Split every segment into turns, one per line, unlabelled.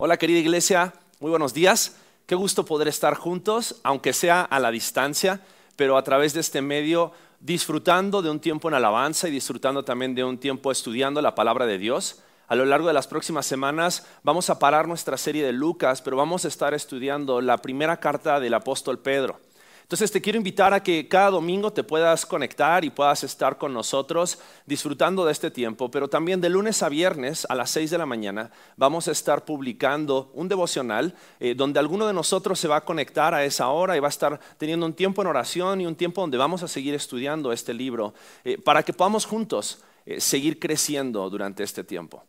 Hola querida iglesia, muy buenos días. Qué gusto poder estar juntos, aunque sea a la distancia, pero a través de este medio disfrutando de un tiempo en alabanza y disfrutando también de un tiempo estudiando la palabra de Dios. A lo largo de las próximas semanas vamos a parar nuestra serie de Lucas, pero vamos a estar estudiando la primera carta del apóstol Pedro. Entonces te quiero invitar a que cada domingo te puedas conectar y puedas estar con nosotros disfrutando de este tiempo, pero también de lunes a viernes a las 6 de la mañana vamos a estar publicando un devocional eh, donde alguno de nosotros se va a conectar a esa hora y va a estar teniendo un tiempo en oración y un tiempo donde vamos a seguir estudiando este libro eh, para que podamos juntos eh, seguir creciendo durante este tiempo.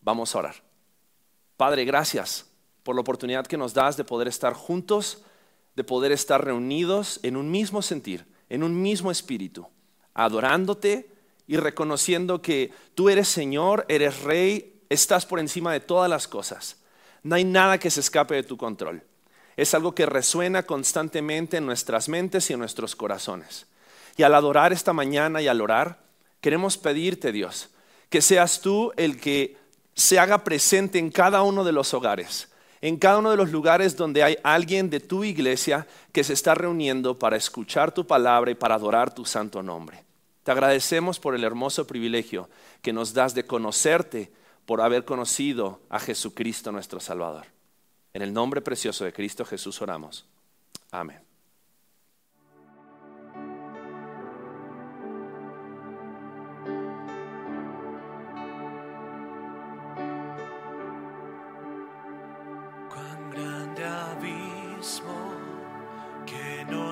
Vamos a orar. Padre, gracias por la oportunidad que nos das de poder estar juntos de poder estar reunidos en un mismo sentir, en un mismo espíritu, adorándote y reconociendo que tú eres Señor, eres Rey, estás por encima de todas las cosas. No hay nada que se escape de tu control. Es algo que resuena constantemente en nuestras mentes y en nuestros corazones. Y al adorar esta mañana y al orar, queremos pedirte, Dios, que seas tú el que se haga presente en cada uno de los hogares en cada uno de los lugares donde hay alguien de tu iglesia que se está reuniendo para escuchar tu palabra y para adorar tu santo nombre. Te agradecemos por el hermoso privilegio que nos das de conocerte por haber conocido a Jesucristo nuestro Salvador. En el nombre precioso de Cristo Jesús oramos. Amén.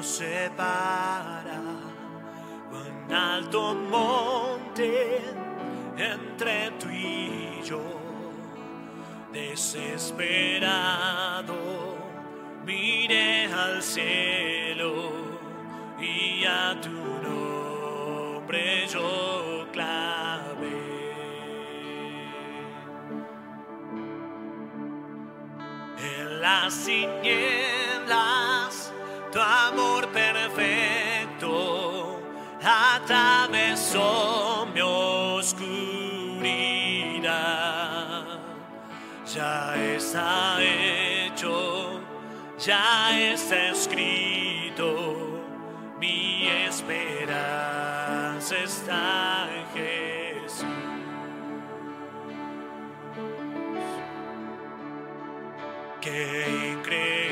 Separa un alto monte entre tú y yo. Desesperado mire al cielo y a tu nombre yo clave. En las atravesó mi oscuridad. Ya está hecho, ya está escrito, mi esperanza está en Jesús. Qué increíble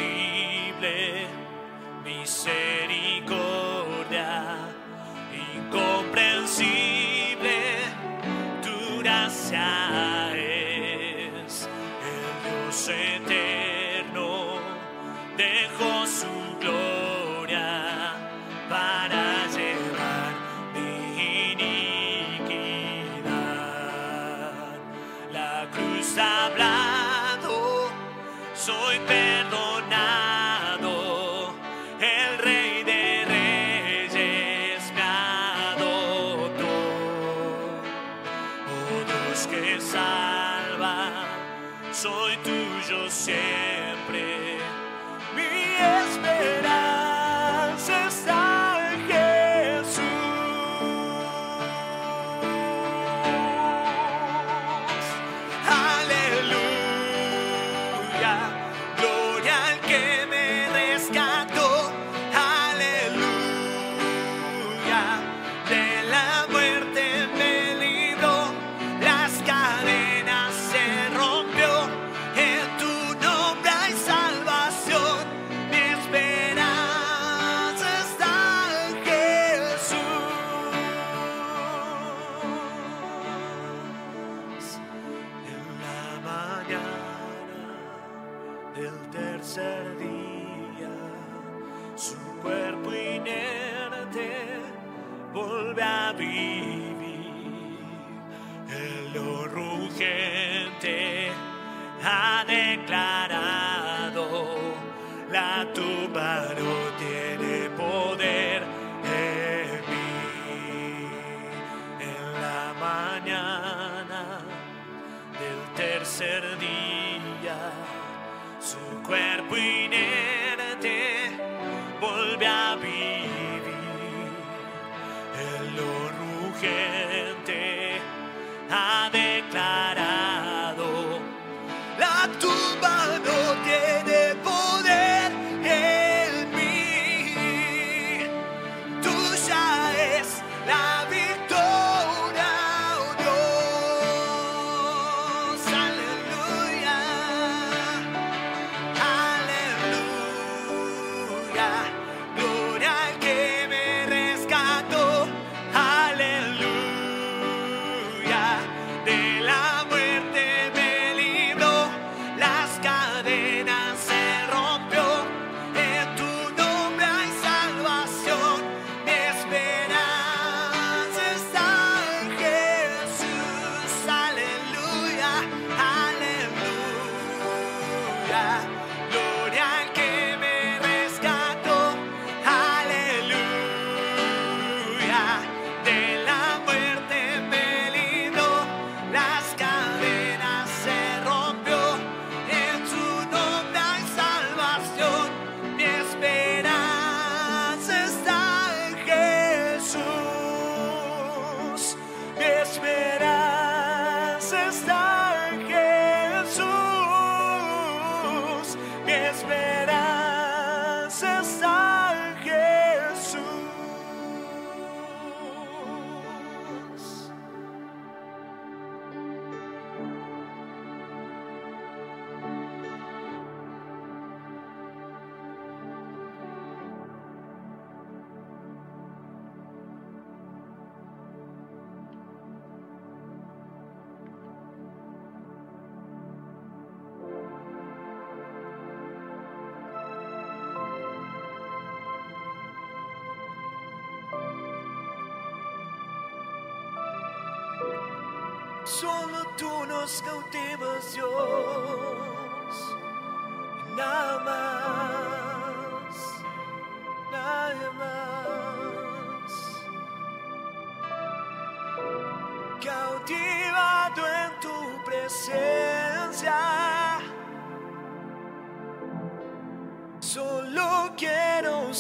soy tuyo siempre.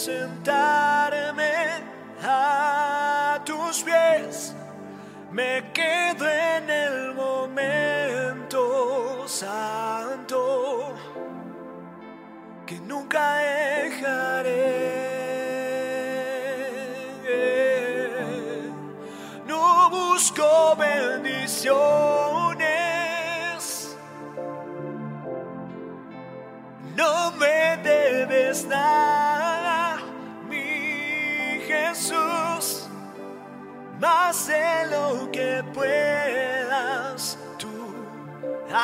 Sentarme a tus pies. Me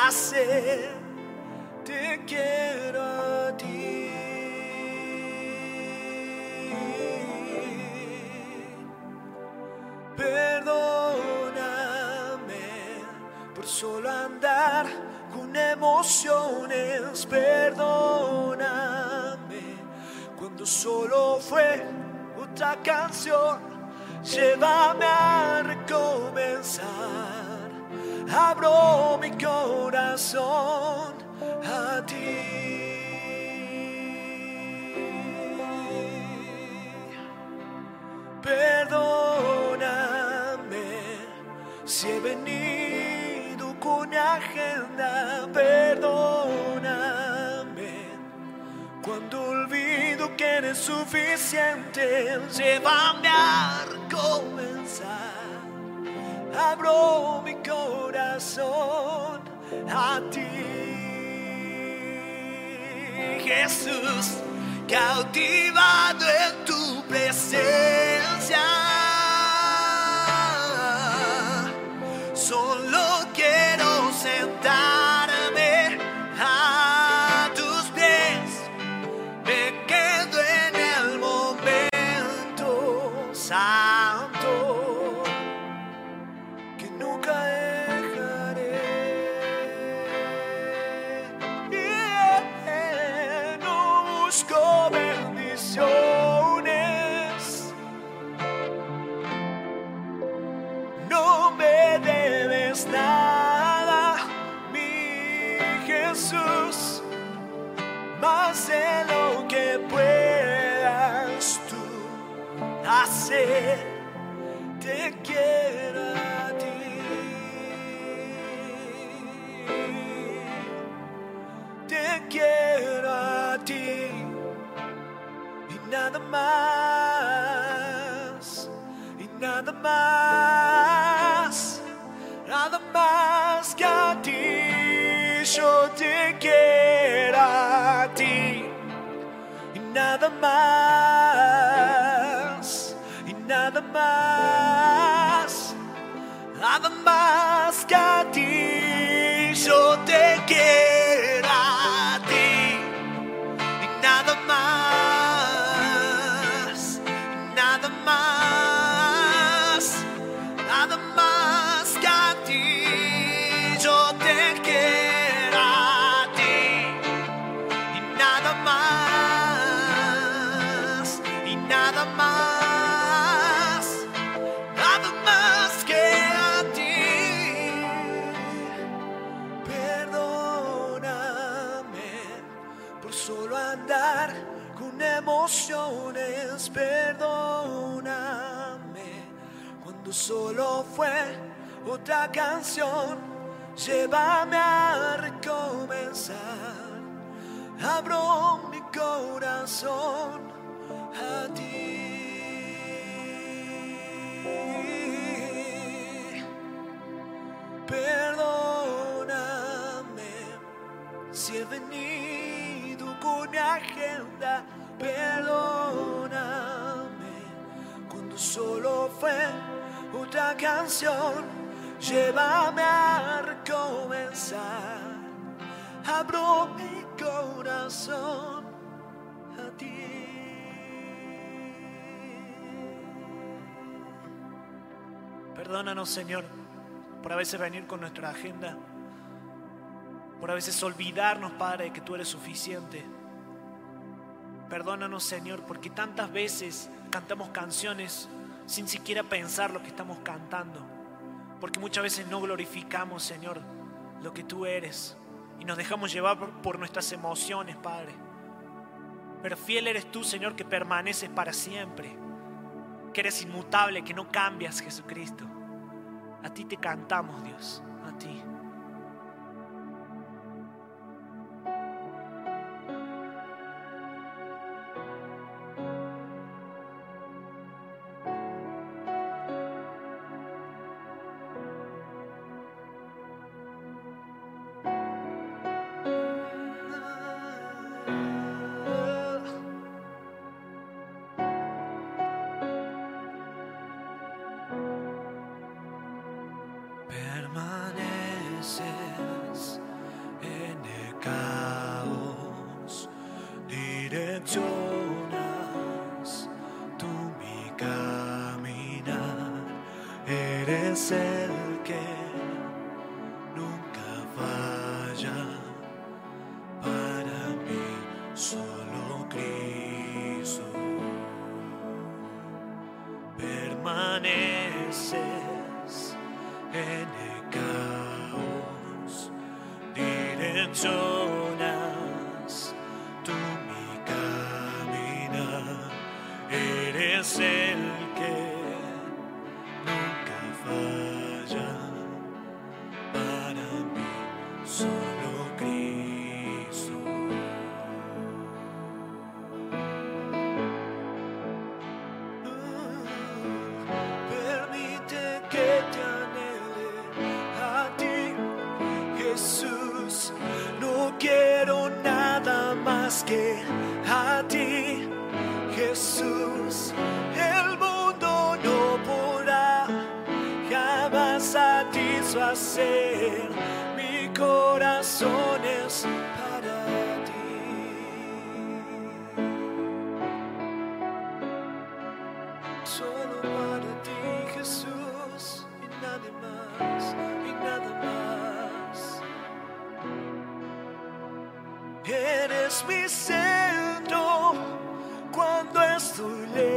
Te quiero a ti. Perdóname por solo andar con emociones. Perdóname cuando solo fue otra canción llévame a recomenzar. Abro mi corazón a ti. Perdóname si he venido con agenda. Perdóname cuando olvido que eres suficiente, llévame a. Abro mi corazón a ti, Jesús, cautivado en tu presencia. Más, y nada más, nada más que a ti. Yo te quiero a ti y nada más, y nada más, nada más que a ti. Llévame a recomenzar. Abro mi corazón a ti. Perdónanos, Señor, por a veces venir con nuestra agenda, por a veces olvidarnos, Padre, que tú eres suficiente. Perdónanos, Señor, porque tantas veces cantamos canciones sin siquiera pensar lo que estamos cantando. Porque muchas veces no glorificamos, Señor, lo que tú eres y nos dejamos llevar por, nuestras emociones, Padre. Pero fiel eres tú, Señor, que permaneces para siempre, que eres inmutable, que no cambias, Jesucristo. A ti te cantamos, Dios, a ti. Que a ti, Jesús. El mundo no podrá jamás satisfacer mi corazón es Eres mi centro. Cuando estoy lejos,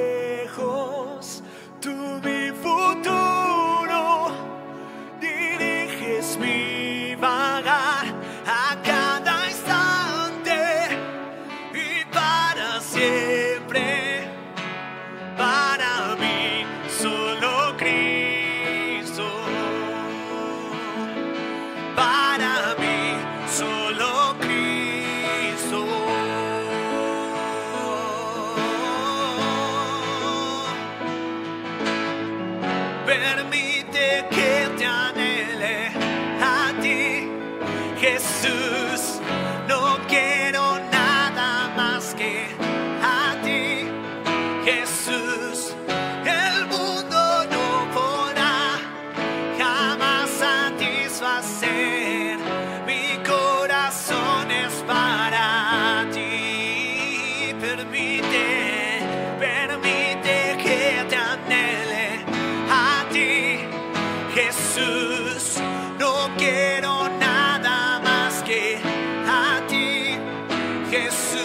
Jesús,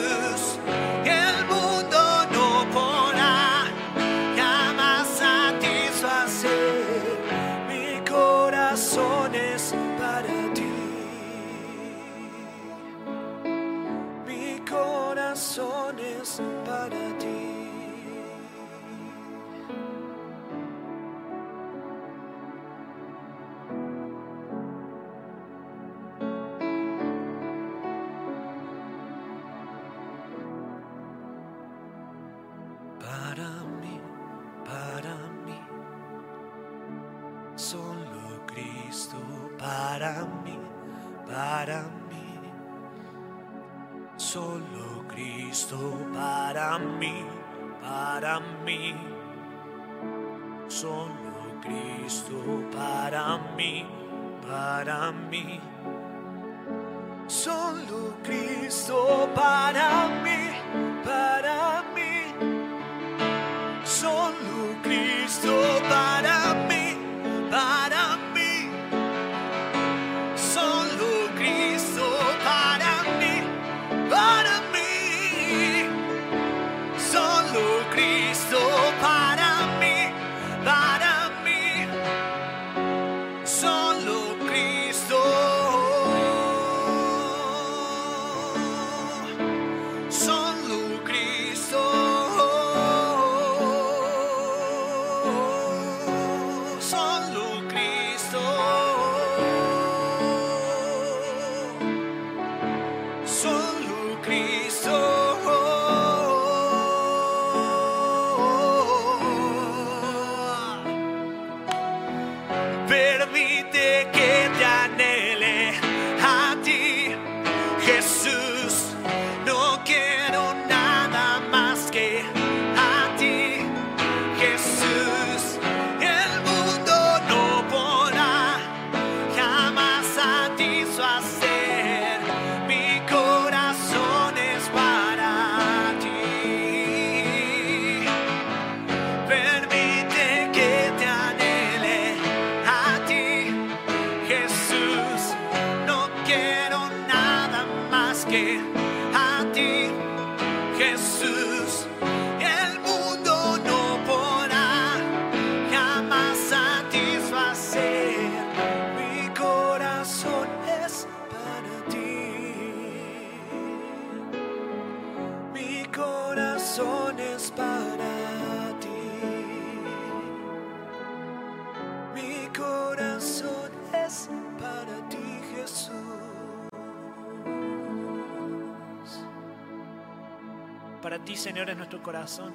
corazón.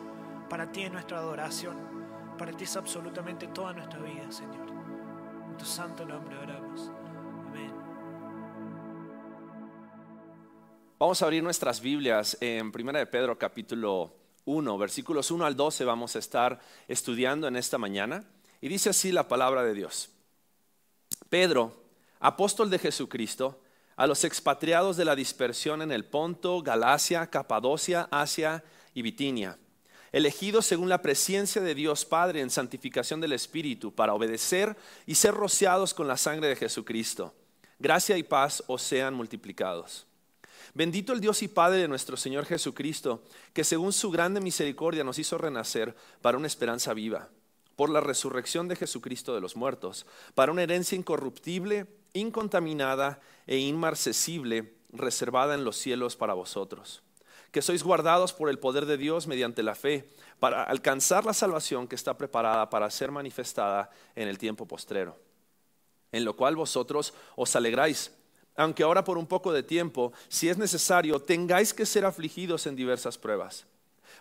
Para ti es nuestra adoración. Para ti es absolutamente toda nuestra vida, Señor. En tu santo nombre oramos. Amén.
Vamos a abrir nuestras Biblias en 1 de Pedro capítulo 1, versículos 1 al 12 vamos a estar estudiando en esta mañana. Y dice así la palabra de Dios. Pedro, apóstol de Jesucristo, a los expatriados de la dispersión en el Ponto, Galacia, Capadocia, Asia y Bitinia, elegidos según la presencia de Dios Padre en santificación del Espíritu, para obedecer y ser rociados con la sangre de Jesucristo. Gracia y paz os sean multiplicados. Bendito el Dios y Padre de nuestro Señor Jesucristo, que según su grande misericordia nos hizo renacer para una esperanza viva, por la resurrección de Jesucristo de los muertos, para una herencia incorruptible, incontaminada e inmarcesible, reservada en los cielos para vosotros, que sois guardados por el poder de Dios mediante la fe, para alcanzar la salvación que está preparada para ser manifestada en el tiempo postrero, en lo cual vosotros os alegráis aunque ahora por un poco de tiempo, si es necesario, tengáis que ser afligidos en diversas pruebas,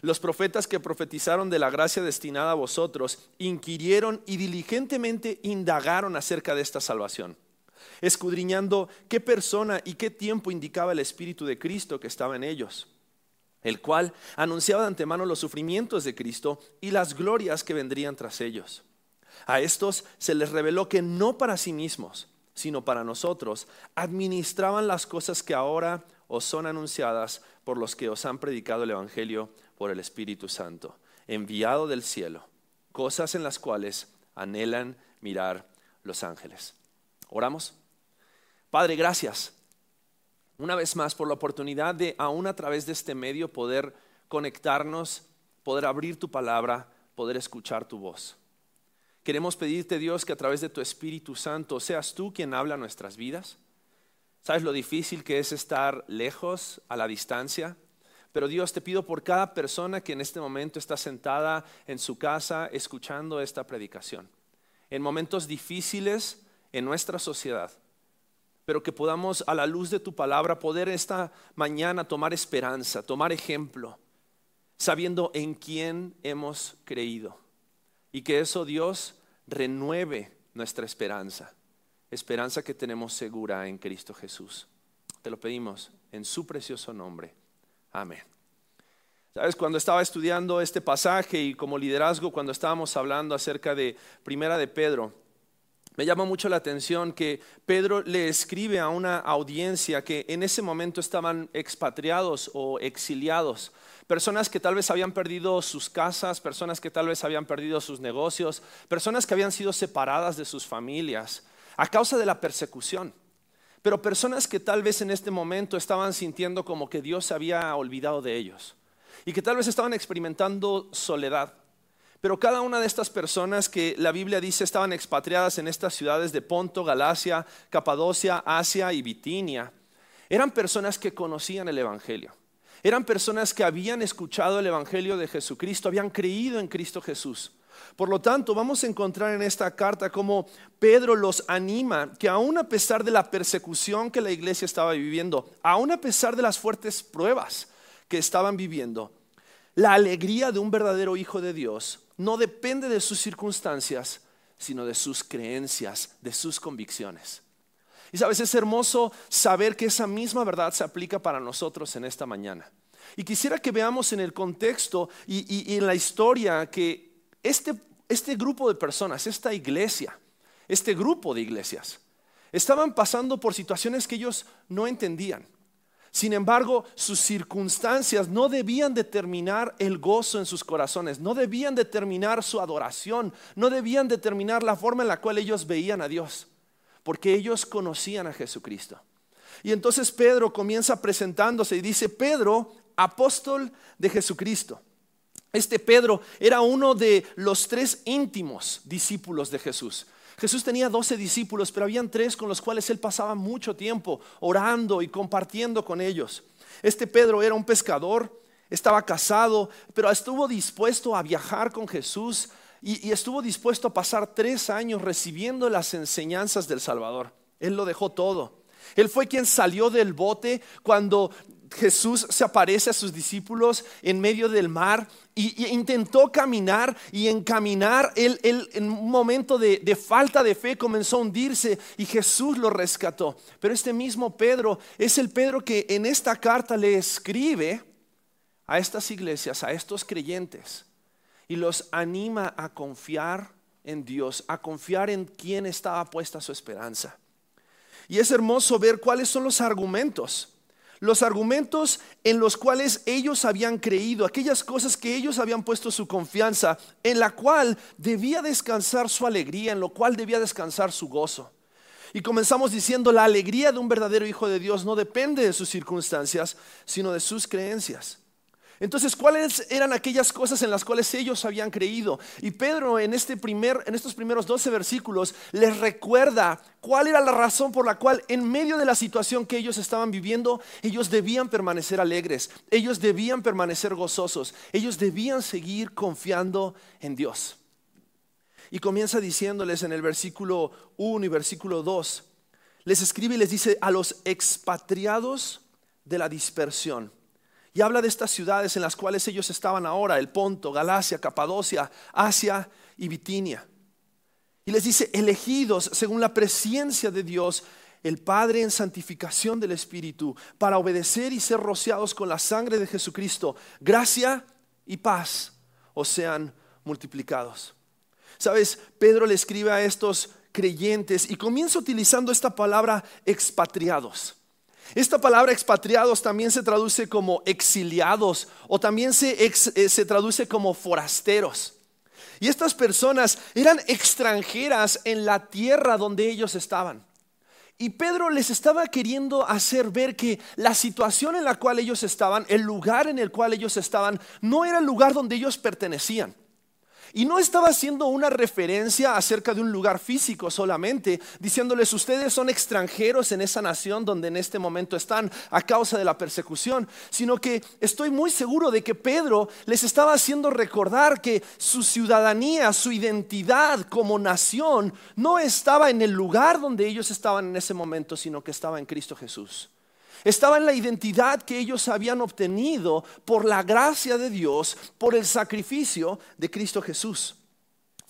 Los profetas que profetizaron de la gracia destinada a vosotros inquirieron y diligentemente indagaron acerca de esta salvación, escudriñando qué persona y qué tiempo indicaba el Espíritu de Cristo que estaba en ellos, el cual anunciaba de antemano los sufrimientos de Cristo y las glorias que vendrían tras ellos. A estos se les reveló que no para sí mismos, sino para nosotros, administraban las cosas que ahora os son anunciadas por los que os han predicado el Evangelio por el Espíritu Santo, enviado del cielo, cosas en las cuales anhelan mirar los ángeles. ¿Oramos? Padre, gracias una vez más por la oportunidad de, aún a través de este medio, poder conectarnos, poder abrir tu palabra, poder escuchar tu voz. Queremos pedirte, Dios, que a través de tu Espíritu Santo seas tú quien habla nuestras vidas, ¿Sabes lo difícil que es estar lejos, a la distancia? Pero Dios, te pido por cada persona que en este momento está sentada en su casa escuchando esta predicación. En momentos difíciles en nuestra sociedad, pero que podamos a la luz de tu palabra poder esta mañana tomar esperanza, tomar ejemplo, sabiendo en quién hemos creído. Y que eso, Dios, renueve nuestra esperanza, esperanza que tenemos segura en Cristo Jesús. Te lo pedimos en su precioso nombre. Amén. Sabes, cuando estaba estudiando este pasaje y como liderazgo, cuando estábamos hablando acerca de Primera de Pedro, me llama mucho la atención que Pedro le escribe a una audiencia que en ese momento estaban expatriados o exiliados, personas que tal vez habían perdido sus casas, personas que tal vez habían perdido sus negocios, personas que habían sido separadas de sus familias a causa de la persecución. Pero personas que tal vez en este momento estaban sintiendo como que Dios se había olvidado de ellos y que tal vez estaban experimentando soledad. Pero cada una de estas personas que la Biblia dice estaban expatriadas en estas ciudades de Ponto, Galacia, Capadocia, Asia y Bitinia, eran personas que conocían el Evangelio. Eran personas que habían escuchado el Evangelio de Jesucristo, habían creído en Cristo Jesús. Por lo tanto, vamos a encontrar en esta carta cómo Pedro los anima que aun a pesar de la persecución que la iglesia estaba viviendo, aun a pesar de las fuertes pruebas que estaban viviendo, la alegría de un verdadero hijo de Dios no depende de sus circunstancias, sino de sus creencias, de sus convicciones. Y sabes, es hermoso saber que esa misma verdad se aplica para nosotros en esta mañana. Y quisiera que veamos en el contexto y, en la historia que este, este grupo de personas, esta iglesia, este grupo de iglesias, estaban pasando por situaciones que ellos no entendían. Sin embargo, sus circunstancias no debían determinar el gozo en sus corazones, no debían determinar su adoración, no debían determinar la forma en la cual ellos veían a Dios, porque ellos conocían a Jesucristo. Y entonces Pedro comienza presentándose y dice, Pedro, apóstol de Jesucristo. Este Pedro era uno de los tres íntimos discípulos de Jesús. Jesús tenía doce discípulos, pero habían tres con los cuales él pasaba mucho tiempo orando y compartiendo con ellos. Este Pedro era un pescador, estaba casado, pero estuvo dispuesto a viajar con Jesús y, y estuvo dispuesto a pasar tres años recibiendo las enseñanzas del Salvador. Él lo dejó todo. Él fue quien salió del bote cuando Jesús se aparece a sus discípulos en medio del mar y, intentó caminar y encaminar. Él, en un momento de, de, falta de fe comenzó a hundirse y Jesús lo rescató. Pero este mismo Pedro es el Pedro que en esta carta le escribe a estas iglesias, a estos creyentes, y los anima a confiar en Dios, a confiar en quien estaba puesta su esperanza. Y es hermoso ver cuáles son los argumentos los argumentos en los cuales ellos habían creído, aquellas cosas que ellos habían puesto su confianza, en la cual debía descansar su alegría, en lo cual debía descansar su gozo. Y comenzamos diciendo, la alegría de un verdadero hijo de Dios no depende de sus circunstancias, sino de sus creencias. Entonces, ¿cuáles eran aquellas cosas en las cuales ellos habían creído? Y Pedro en, este primer, en estos primeros 12 versículos les recuerda cuál era la razón por la cual en medio de la situación que ellos estaban viviendo, ellos debían permanecer alegres, ellos debían permanecer gozosos, ellos debían seguir confiando en Dios. Y comienza diciéndoles en el versículo 1 y versículo 2, les escribe y les dice a los expatriados de la dispersión y habla de estas ciudades en las cuales ellos estaban ahora, el Ponto, Galacia, Capadocia, Asia y Bitinia. Y les dice, elegidos según la presencia de Dios, el Padre en santificación del Espíritu, para obedecer y ser rociados con la sangre de Jesucristo, gracia y paz os sean multiplicados. Sabes, Pedro le escribe a estos creyentes y comienza utilizando esta palabra expatriados. Esta palabra expatriados también se traduce como exiliados o también se, eh, se, traduce como forasteros. Y estas personas eran extranjeras en la tierra donde ellos estaban. Y Pedro les estaba queriendo hacer ver que la situación en la cual ellos estaban, el lugar en el cual ellos estaban, no era el lugar donde ellos pertenecían. Y no estaba haciendo una referencia acerca de un lugar físico solamente, diciéndoles ustedes son extranjeros en esa nación donde en este momento están a causa de la persecución, sino que estoy muy seguro de que Pedro les estaba haciendo recordar que su ciudadanía, su identidad como nación no estaba en el lugar donde ellos estaban en ese momento, sino que estaba en Cristo Jesús. Estaba en la identidad que ellos habían obtenido por la gracia de Dios, por el sacrificio de Cristo Jesús.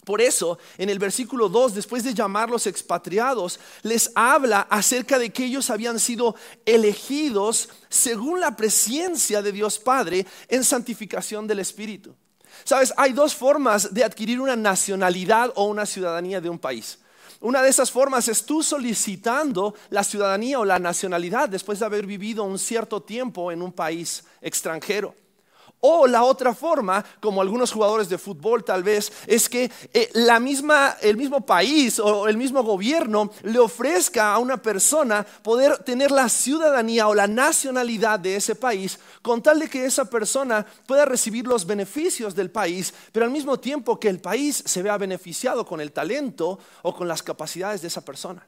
Por eso, en el versículo 2, después de llamarlos expatriados, les habla acerca de que ellos habían sido elegidos según la presencia de Dios Padre en santificación del Espíritu. Sabes, hay dos formas de adquirir una nacionalidad o una ciudadanía de un país. Una de esas formas es tú solicitando la ciudadanía o la nacionalidad después de haber vivido un cierto tiempo en un país extranjero. O la otra forma, como algunos jugadores de fútbol tal vez, es que eh, la misma, el mismo país o el mismo gobierno le ofrezca a una persona poder tener la ciudadanía o la nacionalidad de ese país con tal de que esa persona pueda recibir los beneficios del país, pero al mismo tiempo que el país se vea beneficiado con el talento o con las capacidades de esa persona.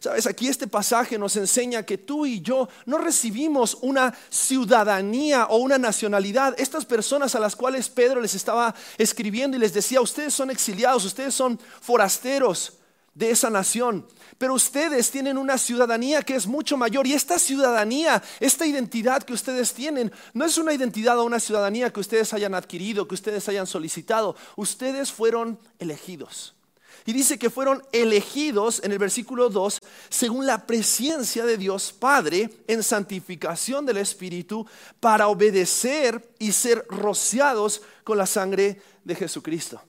Sabes, aquí este pasaje nos enseña que tú y yo no recibimos una ciudadanía o una nacionalidad. Estas personas a las cuales Pedro les estaba escribiendo y les decía, ustedes son exiliados, ustedes son forasteros de esa nación, pero ustedes tienen una ciudadanía que es mucho mayor y esta ciudadanía, esta identidad que ustedes tienen, no es una identidad o una ciudadanía que ustedes hayan adquirido, que ustedes hayan solicitado, ustedes fueron elegidos. Y dice que fueron elegidos en el versículo 2 según la presencia de Dios Padre en santificación del Espíritu para obedecer y ser rociados con la sangre de Jesucristo.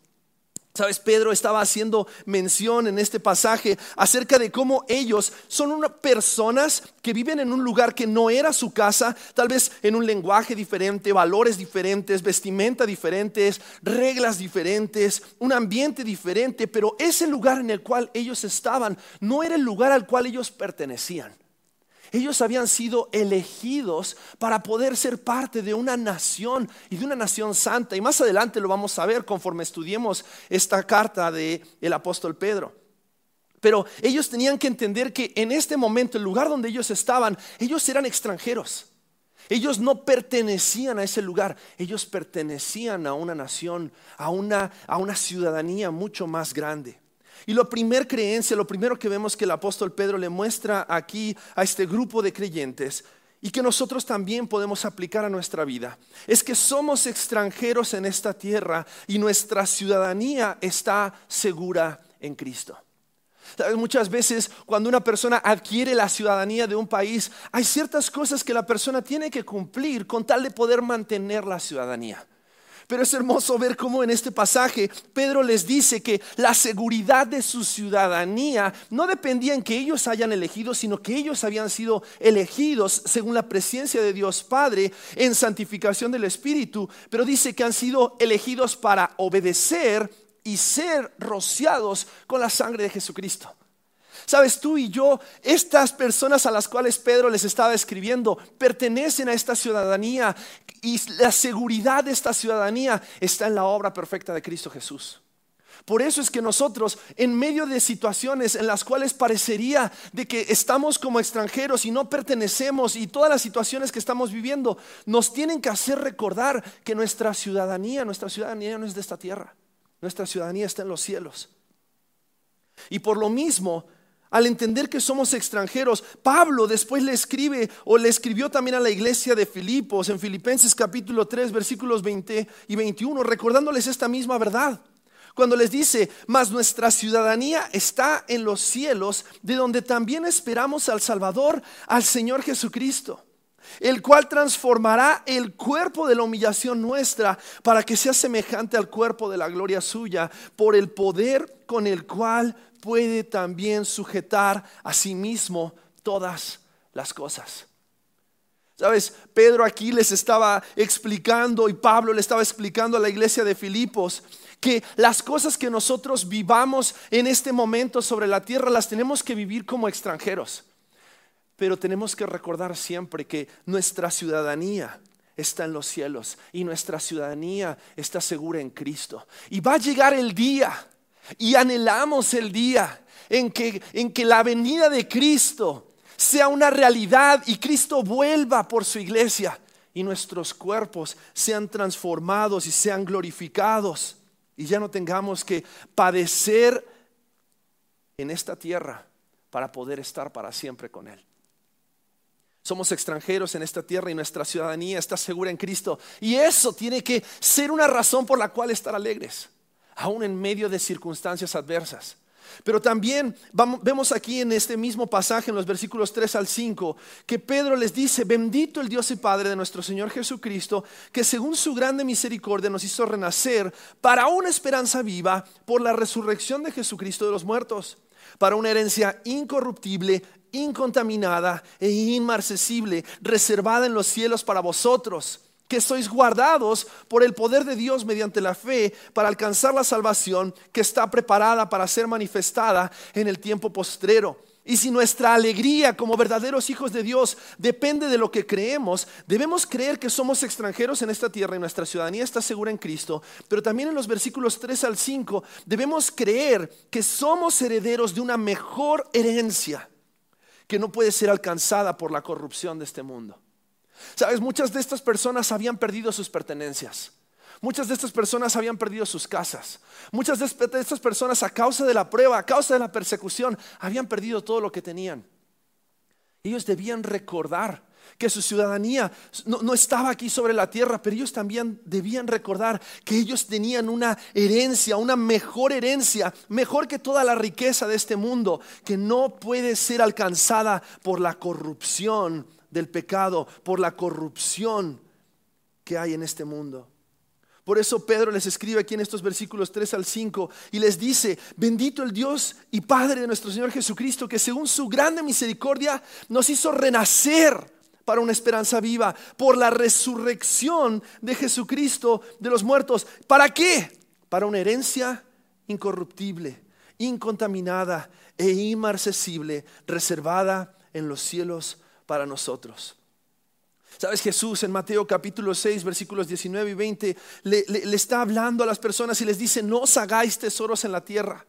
Sabes, Pedro estaba haciendo mención en este pasaje acerca de cómo ellos son personas que viven en un lugar que no era su casa, tal vez en un lenguaje diferente, valores diferentes, vestimenta diferentes, reglas diferentes, un ambiente diferente, pero ese lugar en el cual ellos estaban no era el lugar al cual ellos pertenecían. Ellos habían sido elegidos para poder ser parte de una nación y de una nación santa. Y más adelante lo vamos a ver conforme estudiemos esta carta del el apóstol Pedro. Pero ellos tenían que entender que en este momento, el lugar donde ellos estaban, ellos eran extranjeros. Ellos no pertenecían a ese lugar, ellos pertenecían a una nación, a una, a una ciudadanía mucho más grande. Y la primera creencia, lo primero que vemos que el apóstol Pedro le muestra aquí a este grupo de creyentes y que nosotros también podemos aplicar a nuestra vida, es que somos extranjeros en esta tierra y nuestra ciudadanía está segura en Cristo. Muchas veces cuando una persona adquiere la ciudadanía de un país, hay ciertas cosas que la persona tiene que cumplir con tal de poder mantener la ciudadanía. Pero es hermoso ver cómo en este pasaje Pedro les dice que la seguridad de su ciudadanía no dependía en que ellos hayan elegido, sino que ellos habían sido elegidos según la presencia de Dios Padre en santificación del Espíritu. Pero dice que han sido elegidos para obedecer y ser rociados con la sangre de Jesucristo. Sabes, tú y yo, estas personas a las cuales Pedro les estaba escribiendo, pertenecen a esta ciudadanía y la seguridad de esta ciudadanía está en la obra perfecta de Cristo Jesús. Por eso es que nosotros, en medio de situaciones en las cuales parecería de que estamos como extranjeros y no pertenecemos y todas las situaciones que estamos viviendo, nos tienen que hacer recordar que nuestra ciudadanía, nuestra ciudadanía no es de esta tierra, nuestra ciudadanía está en los cielos. Y por lo mismo, al entender que somos extranjeros. Pablo después le escribe o le escribió también a la iglesia de Filipos en Filipenses capítulo 3 versículos 20 y 21, recordándoles esta misma verdad. Cuando les dice, mas nuestra ciudadanía está en los cielos, de donde también esperamos al Salvador, al Señor Jesucristo el cual transformará el cuerpo de la humillación nuestra para que sea semejante al cuerpo de la gloria suya, por el poder con el cual puede también sujetar a sí mismo todas las cosas. Sabes, Pedro aquí les estaba explicando y Pablo le estaba explicando a la iglesia de Filipos que las cosas que nosotros vivamos en este momento sobre la tierra las tenemos que vivir como extranjeros. Pero tenemos que recordar siempre que nuestra ciudadanía está en los cielos y nuestra ciudadanía está segura en Cristo. Y va a llegar el día, y anhelamos el día en que, en que la venida de Cristo sea una realidad y Cristo vuelva por su iglesia y nuestros cuerpos sean transformados y sean glorificados y ya no tengamos que padecer en esta tierra para poder estar para siempre con Él. Somos extranjeros en esta tierra y nuestra ciudadanía está segura en Cristo. Y eso tiene que ser una razón por la cual estar alegres, aún en medio de circunstancias adversas. Pero también vemos aquí en este mismo pasaje, en los versículos 3 al 5, que Pedro les dice, bendito el Dios y Padre de nuestro Señor Jesucristo, que según su grande misericordia nos hizo renacer para una esperanza viva por la resurrección de Jesucristo de los muertos, para una herencia incorruptible, incontaminada e inmarcesible, reservada en los cielos para vosotros que sois guardados por el poder de Dios mediante la fe para alcanzar la salvación que está preparada para ser manifestada en el tiempo postrero. Y si nuestra alegría como verdaderos hijos de Dios depende de lo que creemos, debemos creer que somos extranjeros en esta tierra y nuestra ciudadanía está segura en Cristo. Pero también en los versículos 3 al 5 debemos creer que somos herederos de una mejor herencia que no puede ser alcanzada por la corrupción de este mundo. Sabes, muchas de estas personas habían perdido sus pertenencias. Muchas de estas personas habían perdido sus casas. Muchas de estas personas a causa de la prueba, a causa de la persecución, habían perdido todo lo que tenían. Ellos debían recordar que su ciudadanía no, estaba aquí sobre la tierra, pero ellos también debían recordar que ellos tenían una herencia, una mejor herencia, mejor que toda la riqueza de este mundo, que no puede ser alcanzada por la corrupción del pecado, por la corrupción que hay en este mundo. Por eso Pedro les escribe aquí en estos versículos 3 al 5 y les dice, bendito el Dios y Padre de nuestro Señor Jesucristo, que según su grande misericordia nos hizo renacer para una esperanza viva, por la resurrección de Jesucristo de los muertos. ¿Para qué? Para una herencia incorruptible, incontaminada e inmarcesible, reservada en los cielos para nosotros. Sabes, Jesús en Mateo capítulo 6, versículos 19 y 20, le, está hablando a las personas y les dice, no os hagáis tesoros en la tierra,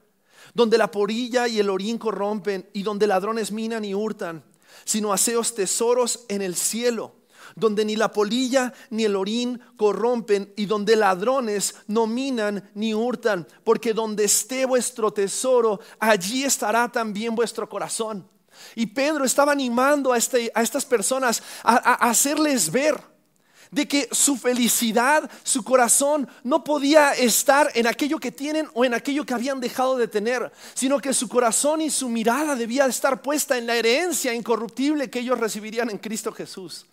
donde la porilla y el orín corrompen y donde ladrones minan y hurtan, sino haceos tesoros en el cielo, donde ni la polilla ni el orín corrompen y donde ladrones no minan ni hurtan, porque donde esté vuestro tesoro, allí estará también vuestro corazón. Y Pedro estaba animando a, este, a estas personas a, hacerles ver de que su felicidad, su corazón no podía estar en aquello que tienen o en aquello que habían dejado de tener, sino que su corazón y su mirada debía estar puesta en la herencia incorruptible que ellos recibirían en Cristo Jesús.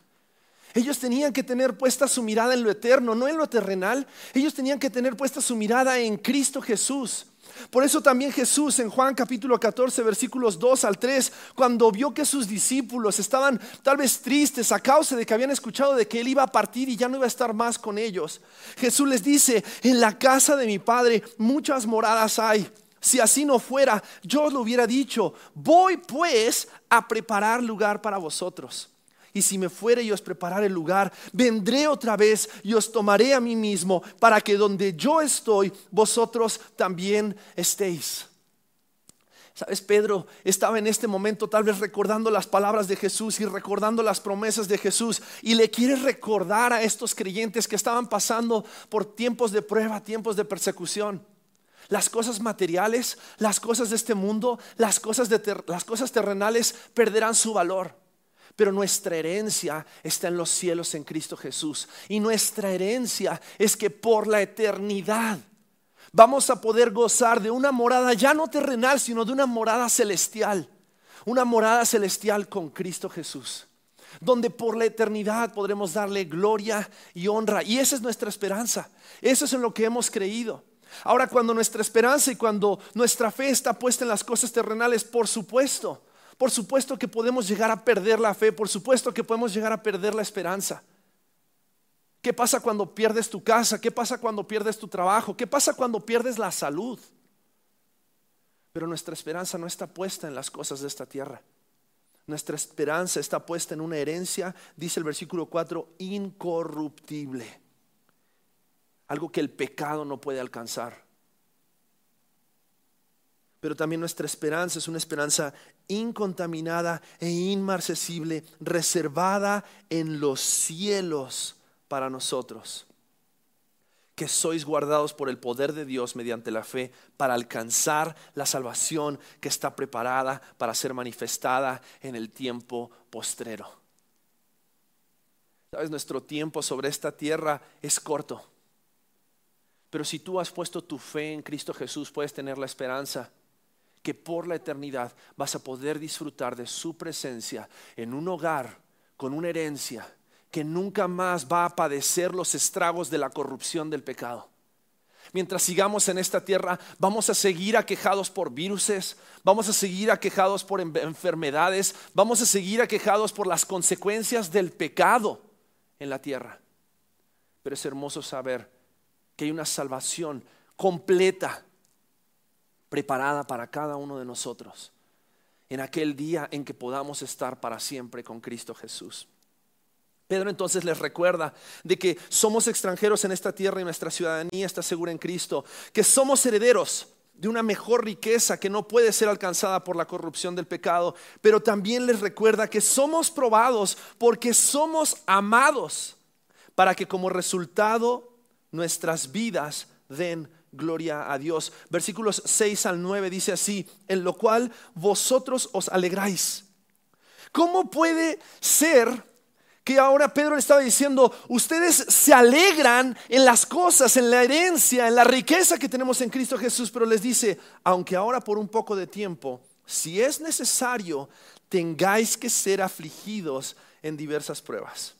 Ellos tenían que tener puesta su mirada en lo eterno, no en lo terrenal. Ellos tenían que tener puesta su mirada en Cristo Jesús. Por eso también Jesús en Juan capítulo 14 versículos 2 al 3, cuando vio que sus discípulos estaban tal vez tristes a causa de que habían escuchado de que él iba a partir y ya no iba a estar más con ellos, Jesús les dice, en la casa de mi Padre muchas moradas hay. Si así no fuera, yo os lo hubiera dicho, voy pues a preparar lugar para vosotros. Y si me fuere y os preparar el lugar, vendré otra vez y os tomaré a mí mismo para que donde yo estoy, vosotros también estéis. Sabes, Pedro estaba en este momento tal vez recordando las palabras de Jesús y recordando las promesas de Jesús y le quiere recordar a estos creyentes que estaban pasando por tiempos de prueba, tiempos de persecución. Las cosas materiales, las cosas de este mundo, las cosas, de las cosas terrenales perderán su valor. Pero nuestra herencia está en los cielos en Cristo Jesús. Y nuestra herencia es que por la eternidad vamos a poder gozar de una morada ya no terrenal, sino de una morada celestial. Una morada celestial con Cristo Jesús. Donde por la eternidad podremos darle gloria y honra. Y esa es nuestra esperanza. Eso es en lo que hemos creído. Ahora, cuando nuestra esperanza y cuando nuestra fe está puesta en las cosas terrenales, por supuesto, por supuesto que podemos llegar a perder la fe, por supuesto que podemos llegar a perder la esperanza. ¿Qué pasa cuando pierdes tu casa? ¿Qué pasa cuando pierdes tu trabajo? ¿Qué pasa cuando pierdes la salud? Pero nuestra esperanza no está puesta en las cosas de esta tierra. Nuestra esperanza está puesta en una herencia, dice el versículo 4, incorruptible. Algo que el pecado no puede alcanzar. Pero también nuestra esperanza es una esperanza incontaminada e inmarcesible, reservada en los cielos para nosotros que sois guardados por el poder de Dios mediante la fe para alcanzar la salvación que está preparada para ser manifestada en el tiempo postrero. Sabes, nuestro tiempo sobre esta tierra es corto. Pero si tú has puesto tu fe en Cristo Jesús, puedes tener la esperanza que por la eternidad vas a poder disfrutar de su presencia en un hogar con una herencia que nunca más va a padecer los estragos de la corrupción del pecado. Mientras sigamos en esta tierra, vamos a seguir aquejados por viruses, vamos a seguir aquejados por enfermedades, vamos a seguir aquejados por las consecuencias del pecado en la tierra. Pero es hermoso saber que hay una salvación completa preparada para cada uno de nosotros en aquel día en que podamos estar para siempre con Cristo Jesús. Pedro entonces les recuerda de que somos extranjeros en esta tierra y nuestra ciudadanía está segura en Cristo, que somos herederos de una mejor riqueza que no puede ser alcanzada por la corrupción del pecado, pero también les recuerda que somos probados porque somos amados para que como resultado nuestras vidas den gloria a Dios. Versículos 6 al 9 dice así, en lo cual vosotros os alegráis. ¿Cómo puede ser que ahora Pedro le estaba diciendo, ustedes se alegran en las cosas, en la herencia, en la riqueza que tenemos en Cristo Jesús, pero les dice, aunque ahora por un poco de tiempo, si es necesario, tengáis que ser afligidos en diversas pruebas,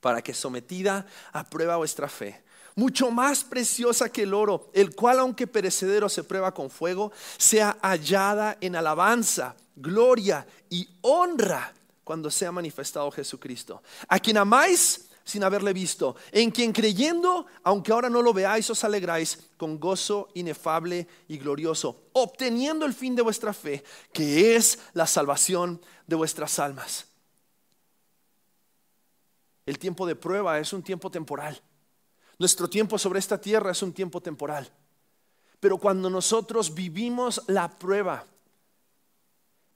para que sometida a prueba vuestra fe, mucho más preciosa que el oro, el cual aunque perecedero se prueba con fuego, sea hallada en alabanza, gloria y honra cuando sea manifestado Jesucristo, a quien amáis sin haberle visto, en quien creyendo, aunque ahora no lo veáis, os alegráis con gozo inefable y glorioso, obteniendo el fin de vuestra fe, que es la salvación de vuestras almas. El tiempo de prueba es un tiempo temporal. Nuestro tiempo sobre esta tierra es un tiempo temporal. Pero cuando nosotros vivimos la prueba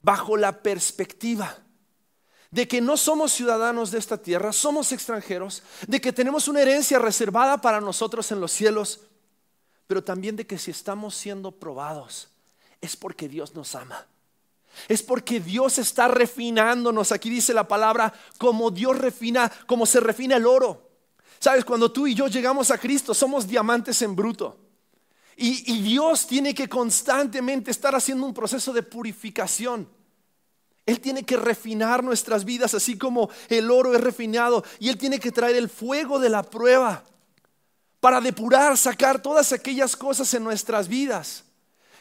bajo la perspectiva de que no somos ciudadanos de esta tierra, somos extranjeros, de que tenemos una herencia reservada para nosotros en los cielos, pero también de que si estamos siendo probados es porque Dios nos ama. Es porque Dios está refinándonos. Aquí dice la palabra, como Dios refina, como se refina el oro. Sabes, cuando tú y yo llegamos a Cristo, somos diamantes en bruto. Y, Dios tiene que constantemente estar haciendo un proceso de purificación. Él tiene que refinar nuestras vidas así como el oro es refinado. Y Él tiene que traer el fuego de la prueba para depurar, sacar todas aquellas cosas en nuestras vidas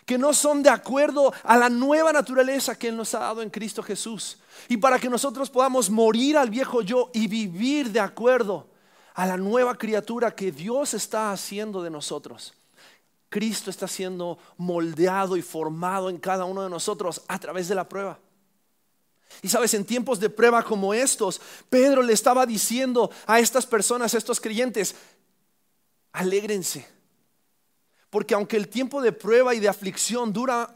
que no son de acuerdo a la nueva naturaleza que Él nos ha dado en Cristo Jesús. Y para que nosotros podamos morir al viejo yo y vivir de acuerdo a la nueva criatura que Dios está haciendo de nosotros. Cristo está siendo moldeado y formado en cada uno de nosotros a través de la prueba. Y sabes, en tiempos de prueba como estos, Pedro le estaba diciendo a estas personas, a estos creyentes, alégrense. Porque aunque el tiempo de prueba y de aflicción dura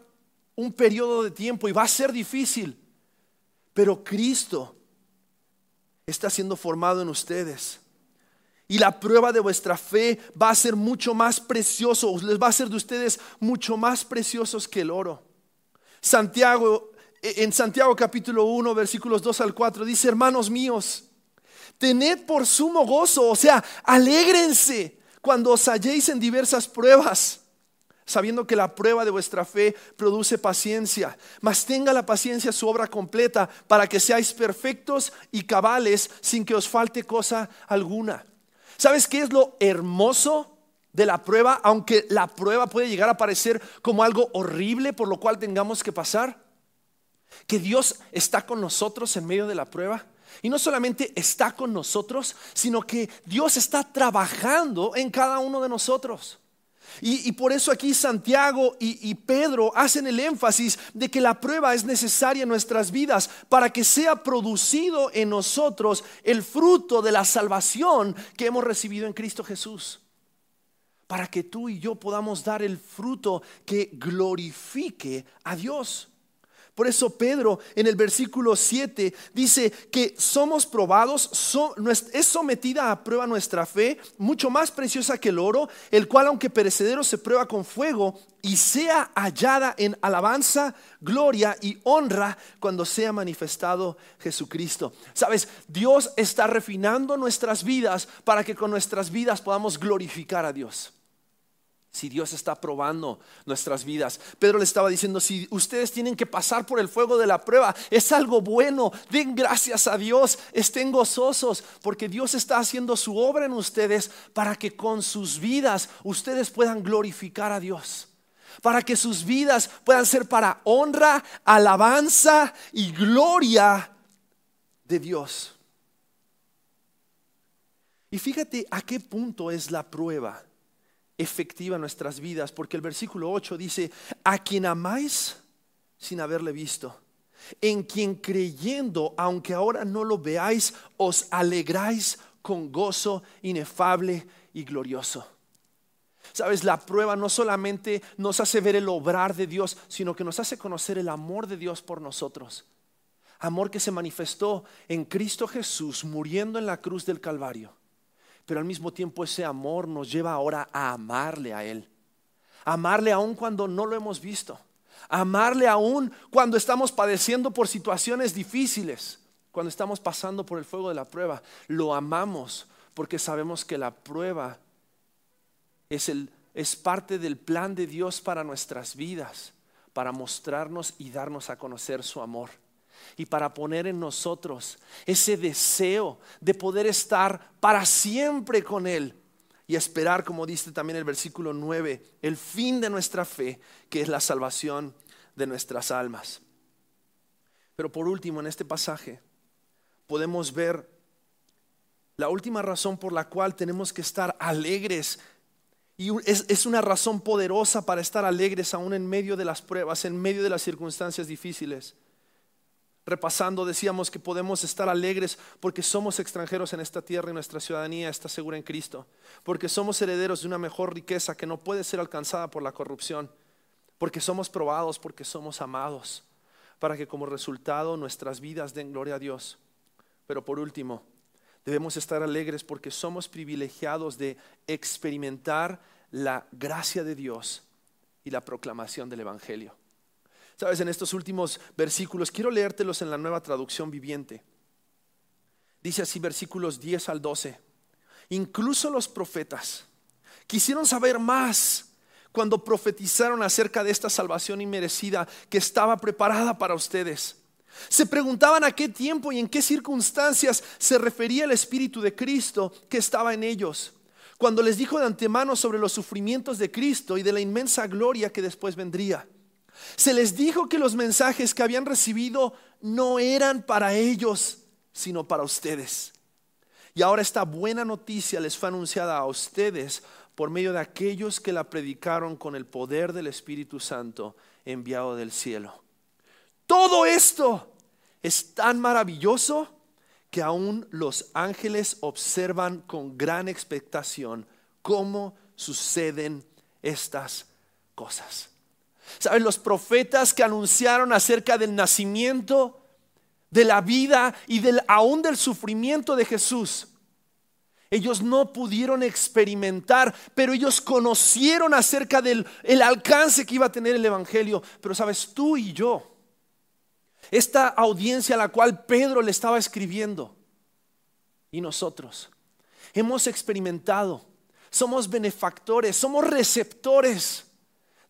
un periodo de tiempo y va a ser difícil, pero Cristo está siendo formado en ustedes. Y la prueba de vuestra fe va a ser mucho más precioso, les va a ser de ustedes mucho más preciosos que el oro. Santiago en Santiago capítulo 1, versículos 2 al 4, dice, hermanos míos, tened por sumo gozo, o sea, alégrense cuando os halléis en diversas pruebas, sabiendo que la prueba de vuestra fe produce paciencia, mas tenga la paciencia su obra completa para que seáis perfectos y cabales sin que os falte cosa alguna. ¿Sabes qué es lo hermoso de la prueba, aunque la prueba puede llegar a parecer como algo horrible por lo cual tengamos que pasar? que Dios está con nosotros en medio de la prueba. Y no solamente está con nosotros, sino que Dios está trabajando en cada uno de nosotros. Y, por eso aquí Santiago y, Pedro hacen el énfasis de que la prueba es necesaria en nuestras vidas para que sea producido en nosotros el fruto de la salvación que hemos recibido en Cristo Jesús. Para que tú y yo podamos dar el fruto que glorifique a Dios. Por eso Pedro en el versículo 7 dice que somos probados, es sometida a prueba nuestra fe, mucho más preciosa que el oro, el cual aunque perecedero se prueba con fuego y sea hallada en alabanza, gloria y honra cuando sea manifestado Jesucristo. Sabes, Dios está refinando nuestras vidas para que con nuestras vidas podamos glorificar a Dios si Dios está probando nuestras vidas. Pedro le estaba diciendo, si ustedes tienen que pasar por el fuego de la prueba, es algo bueno, den gracias a Dios, estén gozosos, porque Dios está haciendo su obra en ustedes para que con sus vidas ustedes puedan glorificar a Dios. Para que sus vidas puedan ser para honra, alabanza y gloria de Dios. Y fíjate a qué punto es la prueba efectiva nuestras vidas, porque el versículo 8 dice, a quien amáis sin haberle visto, en quien creyendo, aunque ahora no lo veáis, os alegráis con gozo inefable y glorioso. Sabes, la prueba no solamente nos hace ver el obrar de Dios, sino que nos hace conocer el amor de Dios por nosotros. Amor que se manifestó en Cristo Jesús muriendo en la cruz del Calvario pero al mismo tiempo ese amor nos lleva ahora a amarle a Él. Amarle aún cuando no lo hemos visto. Amarle aún cuando estamos padeciendo por situaciones difíciles. Cuando estamos pasando por el fuego de la prueba. Lo amamos porque sabemos que la prueba es, el, es parte del plan de Dios para nuestras vidas. Para mostrarnos y darnos a conocer su amor y para poner en nosotros ese deseo de poder estar para siempre con Él y esperar, como dice también el versículo 9, el fin de nuestra fe, que es la salvación de nuestras almas. Pero por último, en este pasaje podemos ver la última razón por la cual tenemos que estar alegres. Y es, es, una razón poderosa para estar alegres aún en medio de las pruebas, en medio de las circunstancias difíciles repasando, decíamos que podemos estar alegres porque somos extranjeros en esta tierra y nuestra ciudadanía está segura en Cristo, porque somos herederos de una mejor riqueza que no puede ser alcanzada por la corrupción, porque somos probados, porque somos amados, para que como resultado nuestras vidas den gloria a Dios. Pero por último, debemos estar alegres porque somos privilegiados de experimentar la gracia de Dios y la proclamación del Evangelio. Sabes, en estos últimos versículos, quiero leértelos en la nueva traducción viviente. Dice así versículos 10 al 12. Incluso los profetas quisieron saber más cuando profetizaron acerca de esta salvación inmerecida que estaba preparada para ustedes. Se preguntaban a qué tiempo y en qué circunstancias se refería el Espíritu de Cristo que estaba en ellos, cuando les dijo de antemano sobre los sufrimientos de Cristo y de la inmensa gloria que después vendría. Se les dijo que los mensajes que habían recibido no eran para ellos, sino para ustedes. Y ahora esta buena noticia les fue anunciada a ustedes por medio de aquellos que la predicaron con el poder del Espíritu Santo enviado del cielo. Todo esto es tan maravilloso que aún los ángeles observan con gran expectación cómo suceden estas cosas. ¿Saben? Los profetas que anunciaron acerca del nacimiento, de la vida y del, aún del sufrimiento de Jesús. Ellos no pudieron experimentar, pero ellos conocieron acerca del el alcance que iba a tener el Evangelio. Pero sabes, tú y yo, esta audiencia a la cual Pedro le estaba escribiendo, y nosotros, hemos experimentado, somos benefactores, somos receptores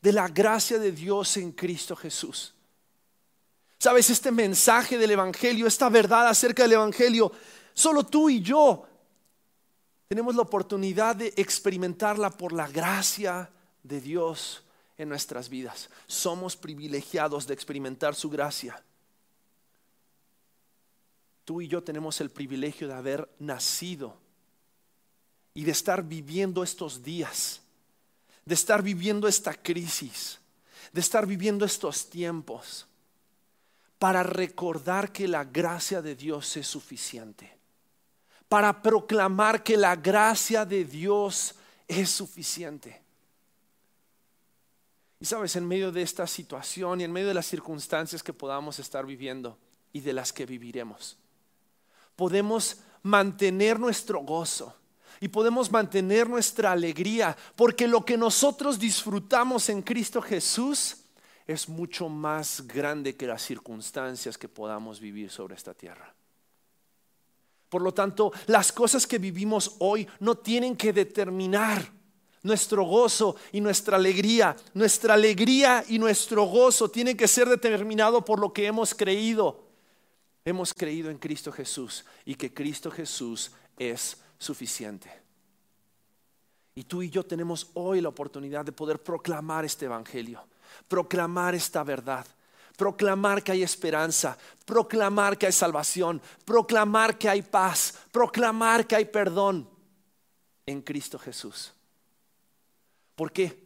de la gracia de Dios en Cristo Jesús. Sabes, este mensaje del Evangelio, esta verdad acerca del Evangelio, solo tú y yo tenemos la oportunidad de experimentarla por la gracia de Dios en nuestras vidas. Somos privilegiados de experimentar su gracia. Tú y yo tenemos el privilegio de haber nacido y de estar viviendo estos días de estar viviendo esta crisis, de estar viviendo estos tiempos, para recordar que la gracia de Dios es suficiente, para proclamar que la gracia de Dios es suficiente. Y sabes, en medio de esta situación y en medio de las circunstancias que podamos estar viviendo y de las que viviremos, podemos mantener nuestro gozo y podemos mantener nuestra alegría, porque lo que nosotros disfrutamos en Cristo Jesús es mucho más grande que las circunstancias que podamos vivir sobre esta tierra. Por lo tanto, las cosas que vivimos hoy no tienen que determinar nuestro gozo y nuestra alegría. Nuestra alegría y nuestro gozo tienen que ser determinado por lo que hemos creído. Hemos creído en Cristo Jesús y que Cristo Jesús es suficiente. Y tú y yo tenemos hoy la oportunidad de poder proclamar este Evangelio, proclamar esta verdad, proclamar que hay esperanza, proclamar que hay salvación, proclamar que hay paz, proclamar que hay perdón en Cristo Jesús. ¿Por qué?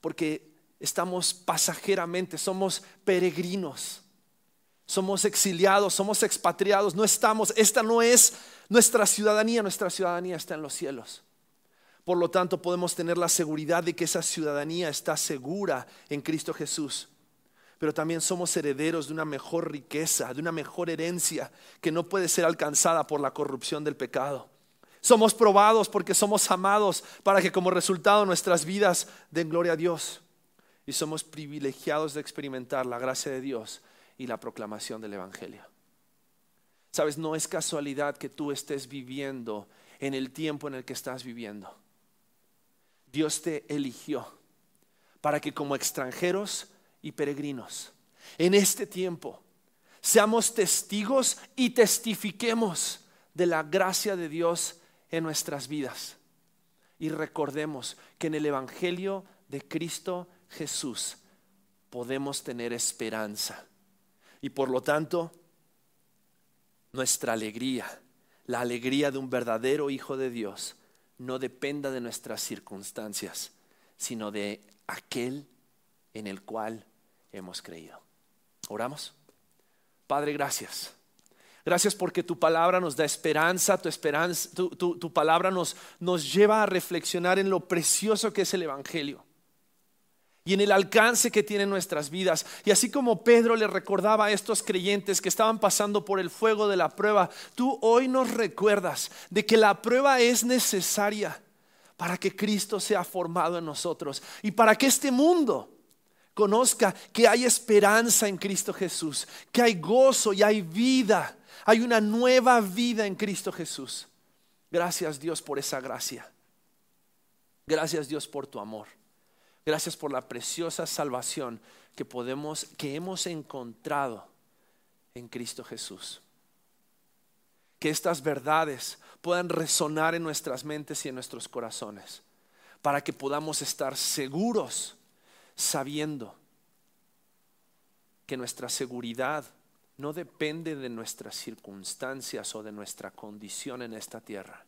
Porque estamos pasajeramente, somos peregrinos, somos exiliados, somos expatriados, no estamos, esta no es nuestra ciudadanía, nuestra ciudadanía está en los cielos. Por lo tanto, podemos tener la seguridad de que esa ciudadanía está segura en Cristo Jesús. Pero también somos herederos de una mejor riqueza, de una mejor herencia que no puede ser alcanzada por la corrupción del pecado. Somos probados porque somos amados para que como resultado nuestras vidas den gloria a Dios. Y somos privilegiados de experimentar la gracia de Dios y la proclamación del Evangelio. Sabes, no es casualidad que tú estés viviendo en el tiempo en el que estás viviendo. Dios te eligió para que como extranjeros y peregrinos en este tiempo seamos testigos y testifiquemos de la gracia de Dios en nuestras vidas. Y recordemos que en el Evangelio de Cristo Jesús podemos tener esperanza. Y por lo tanto, nuestra alegría, la alegría de un verdadero Hijo de Dios, no dependa de nuestras circunstancias, sino de aquel en el cual hemos creído. Oramos. Padre, gracias. Gracias porque tu palabra nos da esperanza, tu, esperanza, tu, palabra nos, nos lleva a reflexionar en lo precioso que es el Evangelio y en el alcance que tiene nuestras vidas. Y así como Pedro le recordaba a estos creyentes que estaban pasando por el fuego de la prueba, tú hoy nos recuerdas de que la prueba es necesaria para que Cristo sea formado en nosotros y para que este mundo conozca que hay esperanza en Cristo Jesús, que hay gozo y hay vida, hay una nueva vida en Cristo Jesús. Gracias Dios por esa gracia. Gracias Dios por tu amor. Gracias por la preciosa salvación que podemos que hemos encontrado en Cristo Jesús. Que estas verdades puedan resonar en nuestras mentes y en nuestros corazones para que podamos estar seguros sabiendo que nuestra seguridad no depende de nuestras circunstancias o de nuestra condición en esta tierra.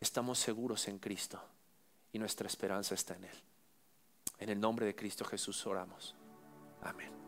Estamos seguros en Cristo y nuestra esperanza está en Él. En el nombre de Cristo Jesús oramos. Amén.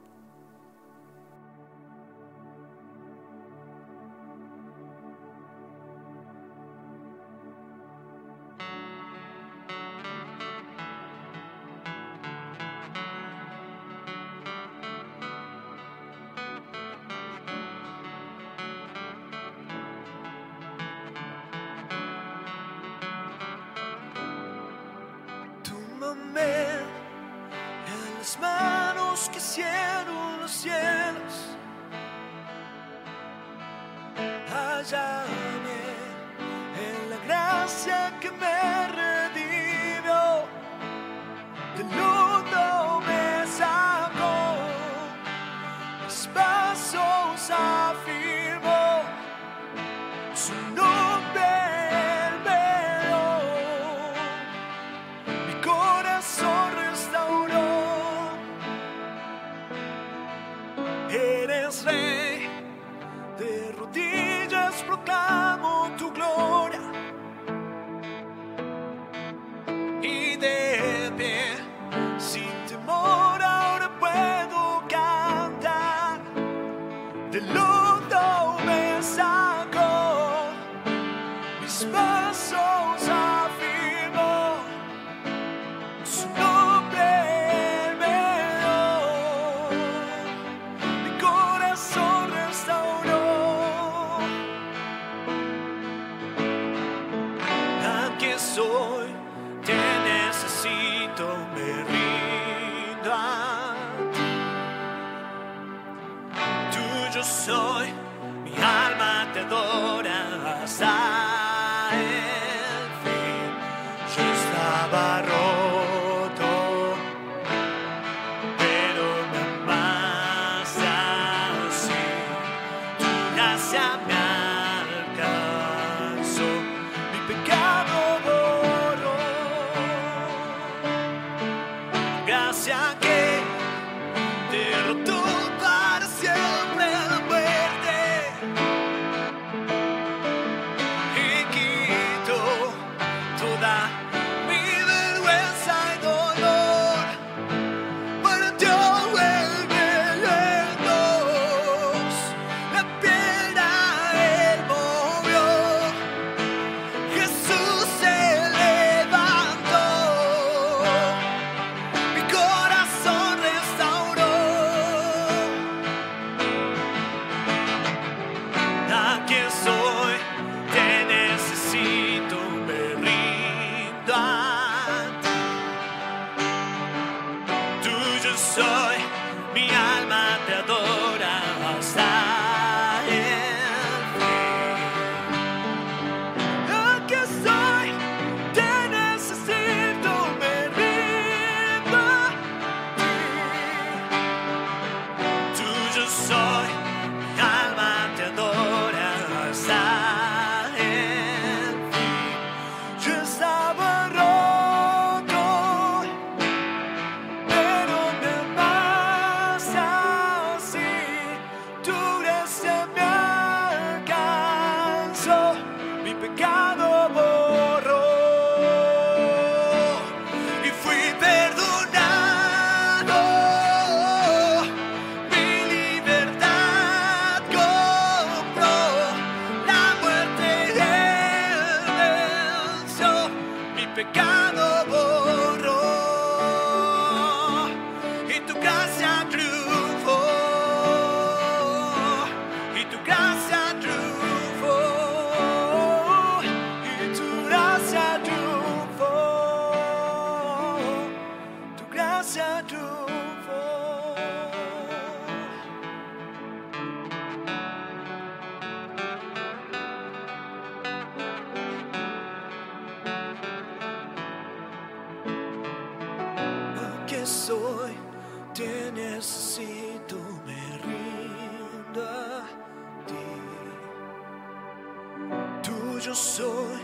yo soy,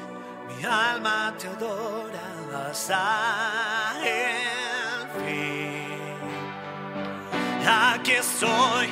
mi alma te adora hasta el fin. Aquí estoy